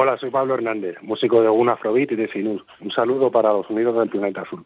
Hola, soy Pablo Hernández, músico de un Afrobeat y de Sinus. Un saludo para los unidos del planeta azul.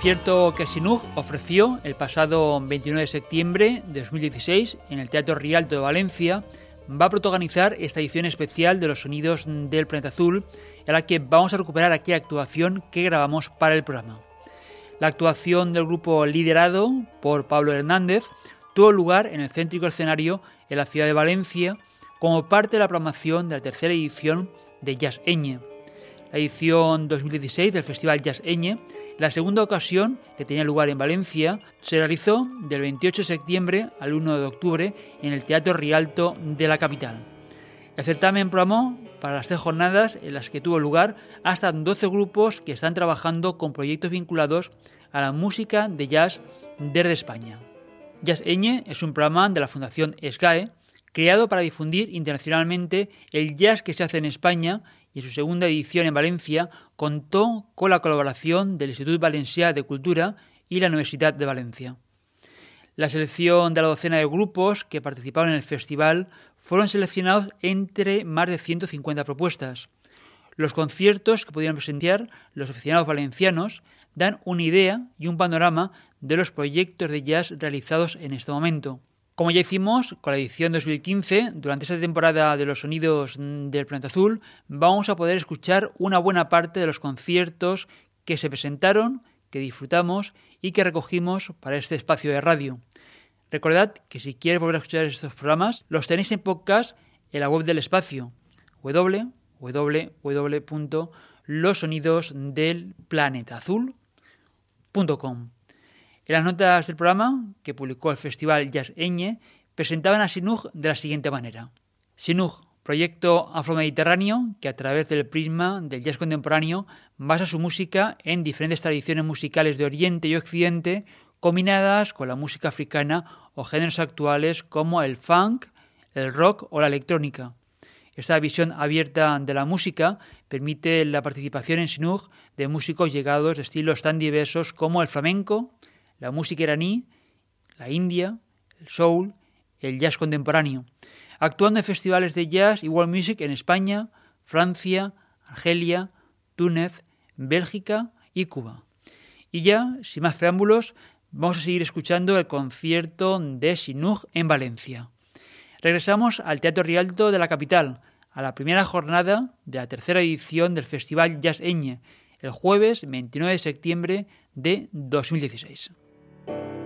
Concierto que Sinug ofreció el pasado 29 de septiembre de 2016 en el Teatro Rialto de Valencia va a protagonizar esta edición especial de los sonidos del planeta azul, en la que vamos a recuperar aquella actuación que grabamos para el programa. La actuación del grupo liderado por Pablo Hernández tuvo lugar en el céntrico escenario en la ciudad de Valencia como parte de la programación de la tercera edición de Jazz Eñe. La edición 2016 del Festival Jazz Eñe, la segunda ocasión que tenía lugar en Valencia, se realizó del 28 de septiembre al 1 de octubre en el Teatro Rialto de la capital. El certamen programó para las tres jornadas en las que tuvo lugar hasta 12 grupos que están trabajando con proyectos vinculados a la música de jazz desde España. Jazz Eñe es un programa de la Fundación SGAE creado para difundir internacionalmente el jazz que se hace en España y en su segunda edición en Valencia contó con la colaboración del Instituto Valencià de Cultura y la Universidad de Valencia. La selección de la docena de grupos que participaron en el festival fueron seleccionados entre más de 150 propuestas. Los conciertos que pudieron presentar los aficionados valencianos dan una idea y un panorama de los proyectos de jazz realizados en este momento. Como ya hicimos con la edición 2015, durante esta temporada de los sonidos del planeta azul, vamos a poder escuchar una buena parte de los conciertos que se presentaron, que disfrutamos y que recogimos para este espacio de radio. Recordad que si quieres volver a escuchar estos programas, los tenéis en podcast en la web del espacio www.losonidosdelplanetazul.com. En las notas del programa, que publicó el Festival Jazz Eñe, presentaban a Sinug de la siguiente manera. Sinug, proyecto afromediterráneo que a través del prisma del jazz contemporáneo basa su música en diferentes tradiciones musicales de Oriente y Occidente combinadas con la música africana o géneros actuales como el funk, el rock o la electrónica. Esta visión abierta de la música permite la participación en Sinug de músicos llegados de estilos tan diversos como el flamenco, la música iraní, la India, el soul, el jazz contemporáneo, actuando en festivales de jazz y world music en España, Francia, Argelia, Túnez, Bélgica y Cuba. Y ya, sin más preámbulos, vamos a seguir escuchando el concierto de Sinug en Valencia. Regresamos al Teatro Rialto de la capital, a la primera jornada de la tercera edición del Festival Jazz Eñe, el jueves 29 de septiembre de 2016. thank you.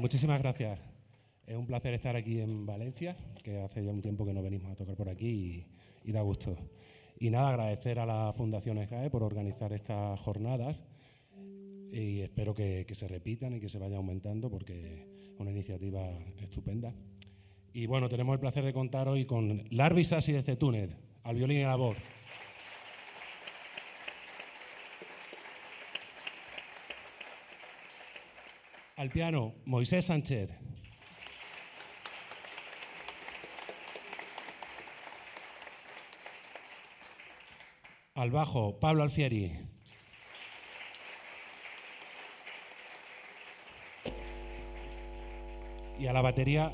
Muchísimas gracias. Es un placer estar aquí en Valencia, que hace ya un tiempo que no venimos a tocar por aquí y, da gusto. Y nada, agradecer a la Fundación EGAE por organizar estas jornadas y espero que, se repitan y que se vaya aumentando porque es una iniciativa estupenda. Y bueno, tenemos el placer de contar hoy con Larvi Sassi de Cetunet, al violín y a la voz. Al piano, Moisés Sánchez. Al bajo, Pablo Alfieri. Y a la batería,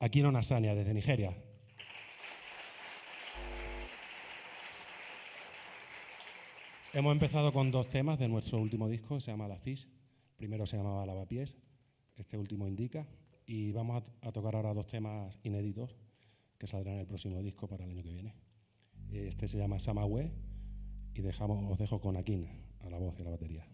Aquino Nasania, desde Nigeria. Hemos empezado con dos temas de nuestro último disco, se llama La Cis. Primero se llamaba Lavapiés, este último indica. Y vamos a, tocar ahora dos temas inéditos que saldrán en el próximo disco para el año que viene. Este se llama Samahue y os dejo con Akin a la voz y a la batería.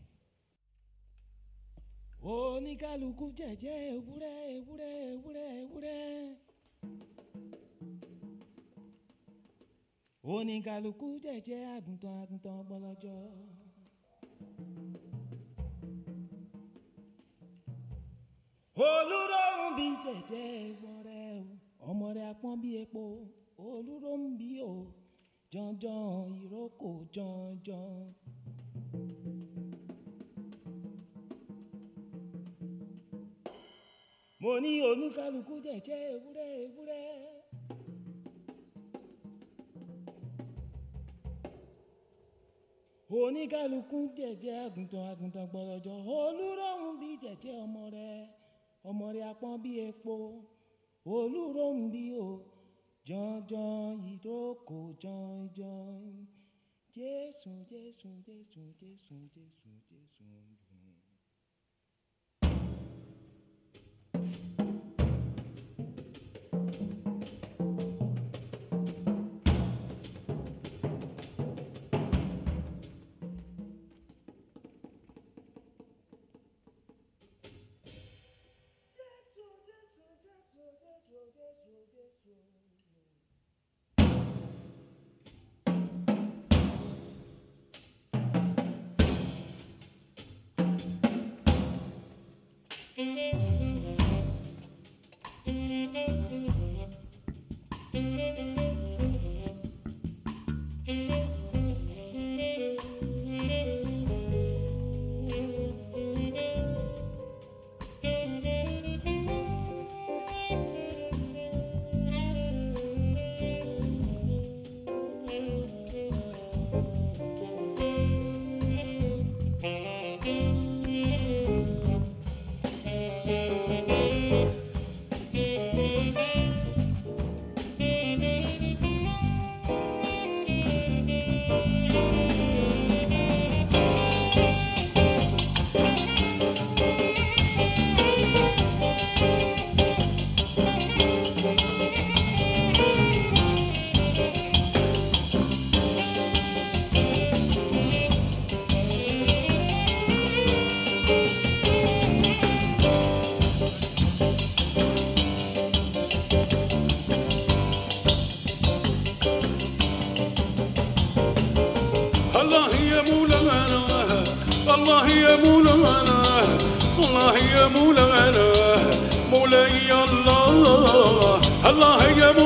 Olùrọ̀rùn bí jẹ́jẹ́ ìwọ̀n rẹ̀ ọmọ rẹ̀ apọ́n bí epo. Olùrọ̀rùn bí o. Jọ̀njọ̀n ìrókò jọ̀njọ̀n. mo ní oníkàlùkù jẹ́jẹ́ ewúrẹ́ ewúrẹ́. oníkálukú jẹ̀jẹ̀ àgùntàn àgùntàn gbọ̀rọ̀jọ̀ olùrọ̀hún bí jẹ̀jẹ̀ ọmọ rẹ̀ ọmọ rẹ̀ apọ́n bí epo olùrọ̀hún bí o jọ̀njọ̀n ìdókò jọ̀njọ̀n jésù jésù jésù jésù jésù jésù. Thank you. الله يا مولانا مولاي الله. الله يا مولانا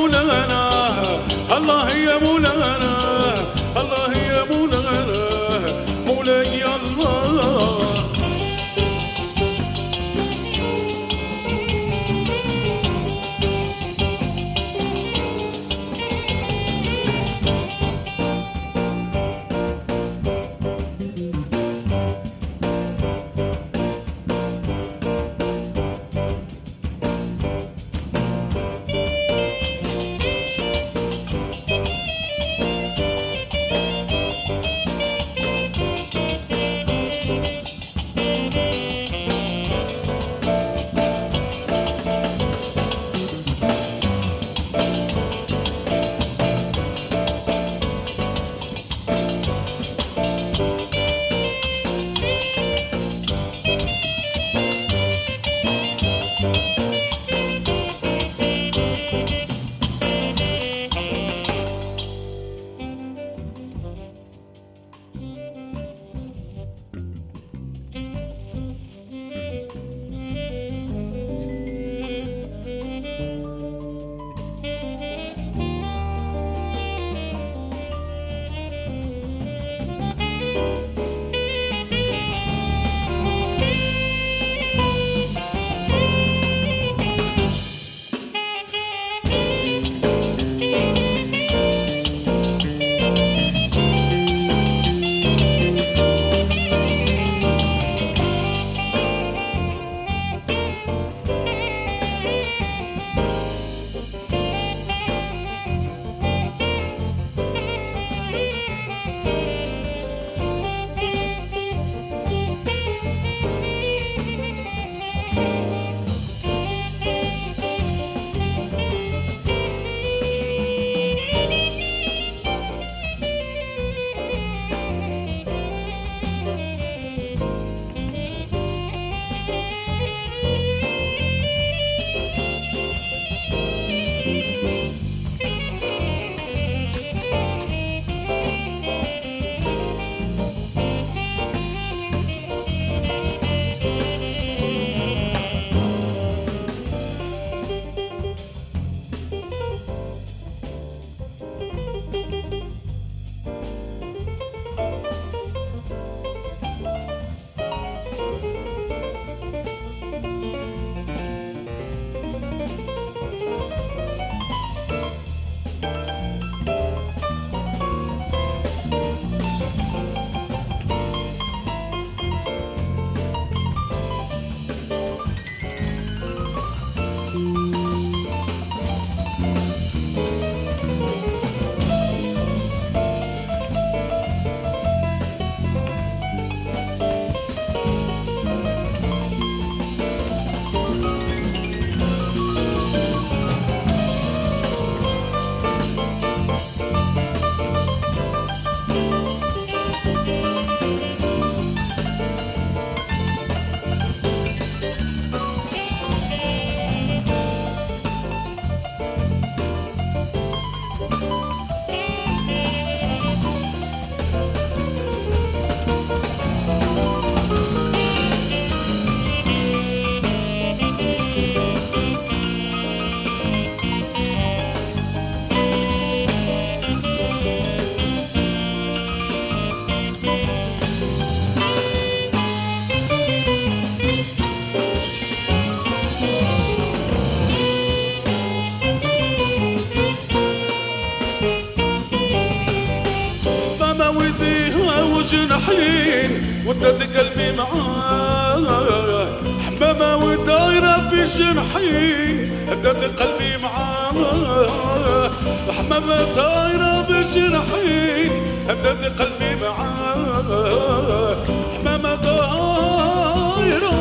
بجناحين ودت قلبي معاه. حمامة ودايرة في جناحين ودت قلبي معاه. حمامة دايرة بجناحين ودت قلبي معاه. حمامة دايرة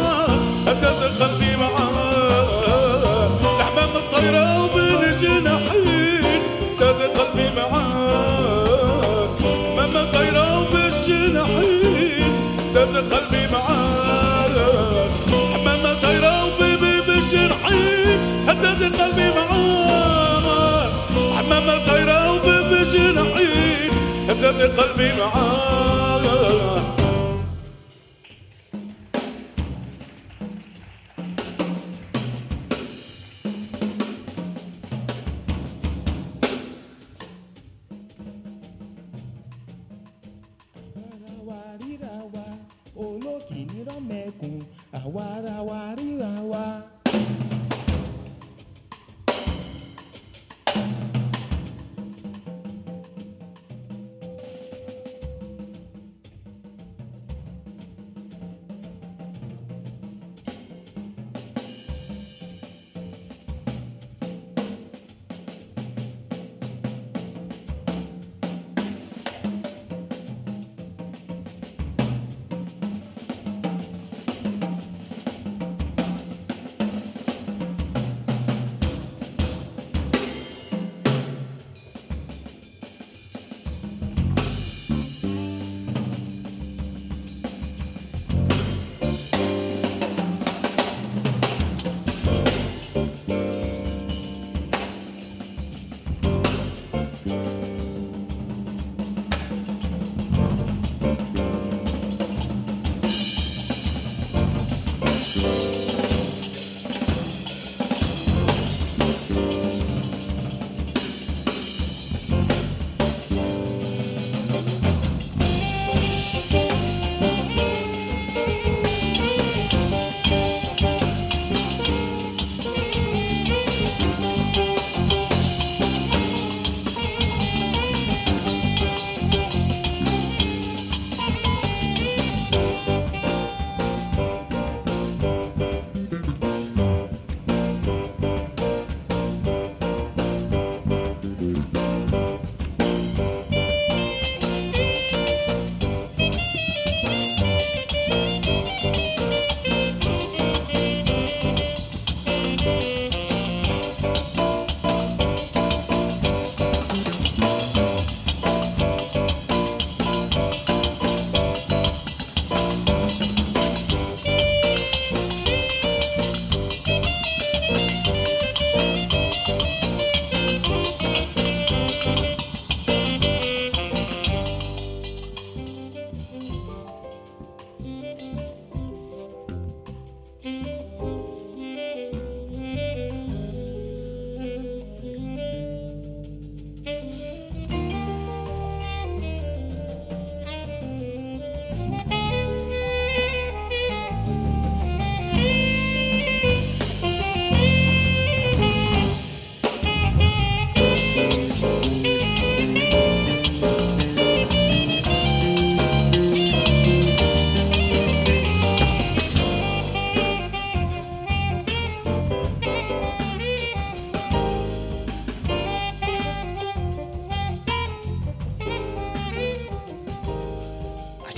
ودت قلبي معاه. الحمامة الطايرة وبالجناحين ودت قلبي معاه. جناحين دات قلبي معاك حمامة طايرة وبيبي بجناحين هدات قلبي معاك حمامة طايرة وبيبي بجناحين هدات قلبي معاك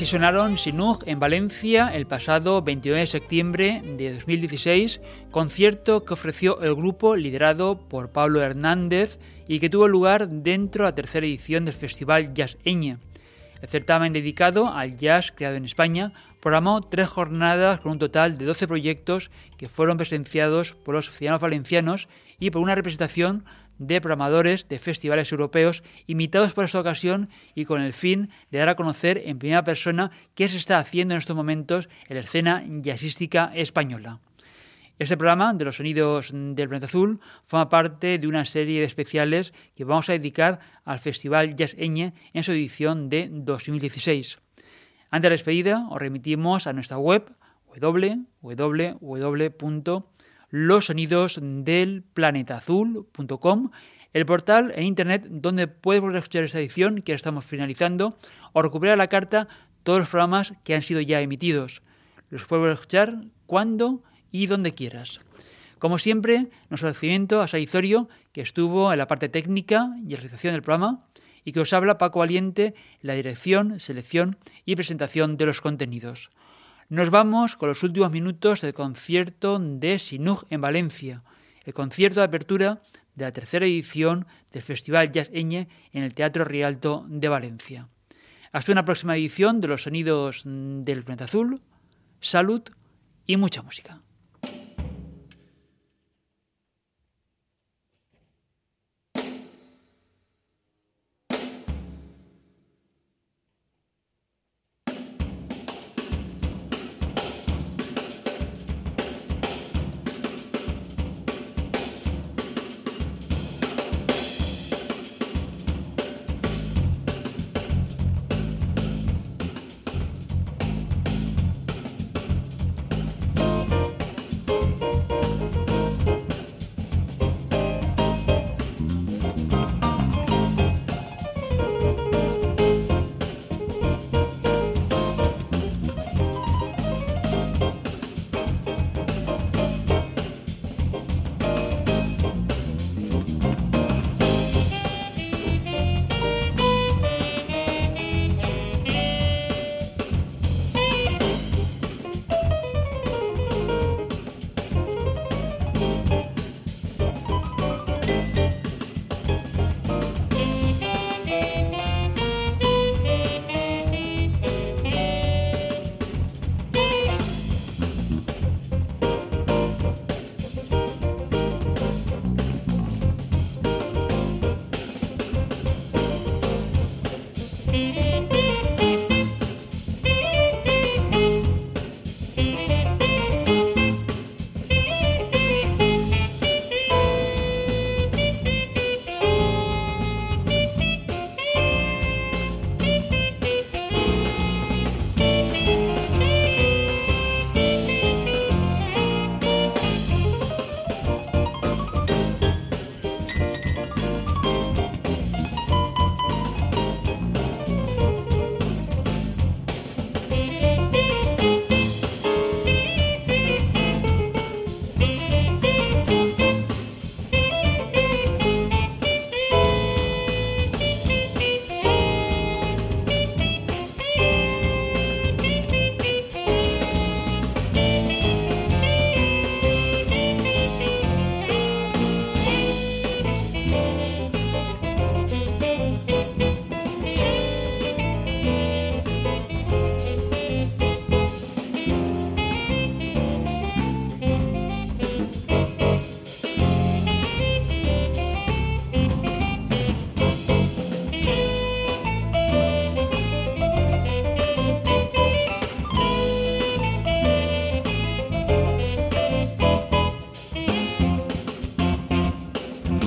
Así sonaron Sinug en Valencia el pasado 29 de septiembre de 2016, concierto que ofreció el grupo liderado por Pablo Hernández y que tuvo lugar dentro de la tercera edición del Festival Jazz Eñe. El certamen dedicado al jazz creado en España programó tres jornadas con un total de 12 proyectos que fueron presenciados por los ciudadanos valencianos y por una representación de programadores de festivales europeos invitados por esta ocasión y con el fin de dar a conocer en primera persona qué se está haciendo en estos momentos en la escena jazzística española. Este programa de los sonidos del planeta azul forma parte de una serie de especiales que vamos a dedicar al Festival Jazz en su edición de 2016. Antes de la despedida, os remitimos a nuestra web www.losonidosdelplanetazul.com, el portal en internet donde puedes volver a escuchar esta edición que estamos finalizando o recuperar la carta todos los programas que han sido ya emitidos. Los puedes escuchar cuando y donde quieras. Como siempre, nuestro agradecimiento a Saizorio, que estuvo en la parte técnica y realización del programa, y que os habla Paco Valiente la dirección, selección y presentación de los contenidos. Nos vamos con los últimos minutos del concierto de Sinug en Valencia, el concierto de apertura de la tercera edición del Festival Jazz Eñe en el Teatro Rialto de Valencia. Hasta una próxima edición de los sonidos del planeta azul. Salud y mucha música.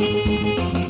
Música